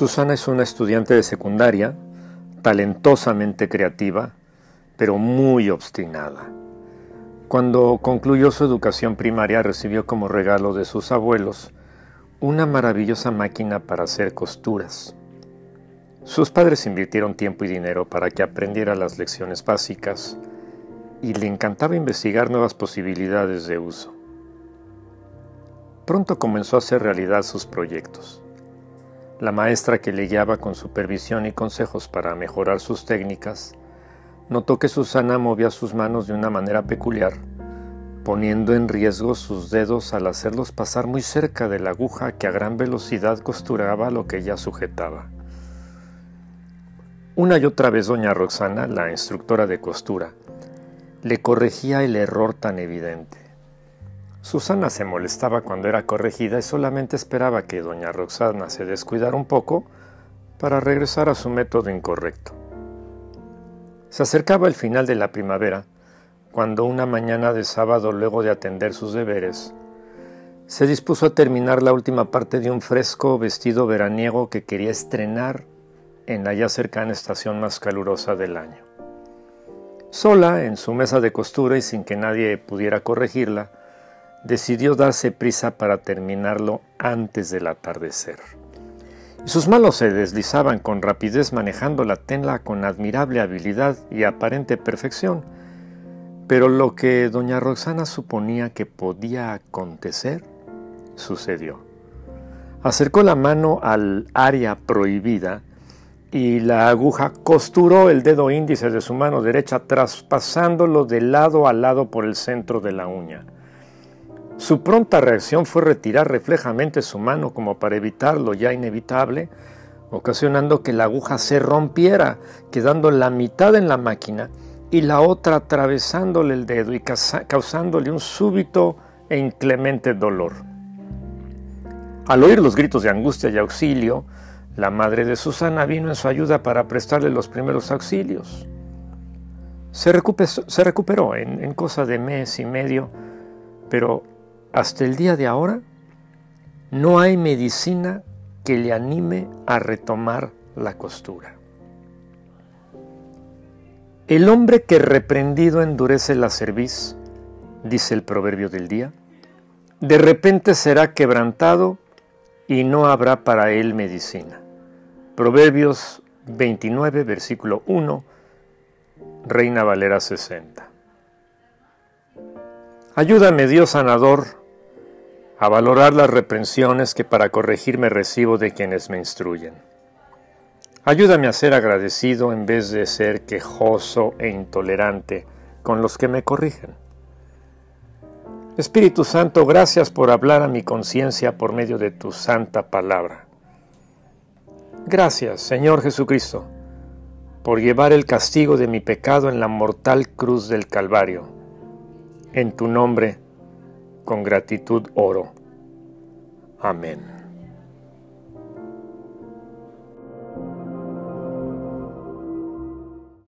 Susana es una estudiante de secundaria, talentosamente creativa, pero muy obstinada. Cuando concluyó su educación primaria recibió como regalo de sus abuelos una maravillosa máquina para hacer costuras. Sus padres invirtieron tiempo y dinero para que aprendiera las lecciones básicas y le encantaba investigar nuevas posibilidades de uso. Pronto comenzó a hacer realidad sus proyectos. La maestra que le guiaba con supervisión y consejos para mejorar sus técnicas, notó que Susana movía sus manos de una manera peculiar, poniendo en riesgo sus dedos al hacerlos pasar muy cerca de la aguja que a gran velocidad costuraba lo que ella sujetaba. Una y otra vez doña Roxana, la instructora de costura, le corregía el error tan evidente. Susana se molestaba cuando era corregida y solamente esperaba que doña Roxana se descuidara un poco para regresar a su método incorrecto. Se acercaba el final de la primavera, cuando una mañana de sábado, luego de atender sus deberes, se dispuso a terminar la última parte de un fresco vestido veraniego que quería estrenar en la ya cercana estación más calurosa del año. Sola, en su mesa de costura y sin que nadie pudiera corregirla, decidió darse prisa para terminarlo antes del atardecer. sus manos se deslizaban con rapidez manejando la tela con admirable habilidad y aparente perfección, pero lo que doña Roxana suponía que podía acontecer, sucedió. Acercó la mano al área prohibida y la aguja costuró el dedo índice de su mano derecha traspasándolo de lado a lado por el centro de la uña. Su pronta reacción fue retirar reflejamente su mano como para evitar lo ya inevitable, ocasionando que la aguja se rompiera, quedando la mitad en la máquina y la otra atravesándole el dedo y causándole un súbito e inclemente dolor. Al oír los gritos de angustia y auxilio, la madre de Susana vino en su ayuda para prestarle los primeros auxilios. Se, recuperó, en, en cosa de mes y medio, pero hasta el día de ahora, no hay medicina que le anime a retomar la costura. El hombre que reprendido endurece la cerviz, dice el proverbio del día, de repente será quebrantado y no habrá para él medicina. Proverbios 29, versículo 1, Reina Valera 60. Ayúdame, Dios sanador, a valorar las reprensiones que para corregirme recibo de quienes me instruyen. Ayúdame a ser agradecido en vez de ser quejoso e intolerante con los que me corrigen. Espíritu Santo, gracias por hablar a mi conciencia por medio de tu santa palabra. Gracias, Señor Jesucristo, por llevar el castigo de mi pecado en la mortal cruz del Calvario. En tu nombre, con gratitud oro. Amén.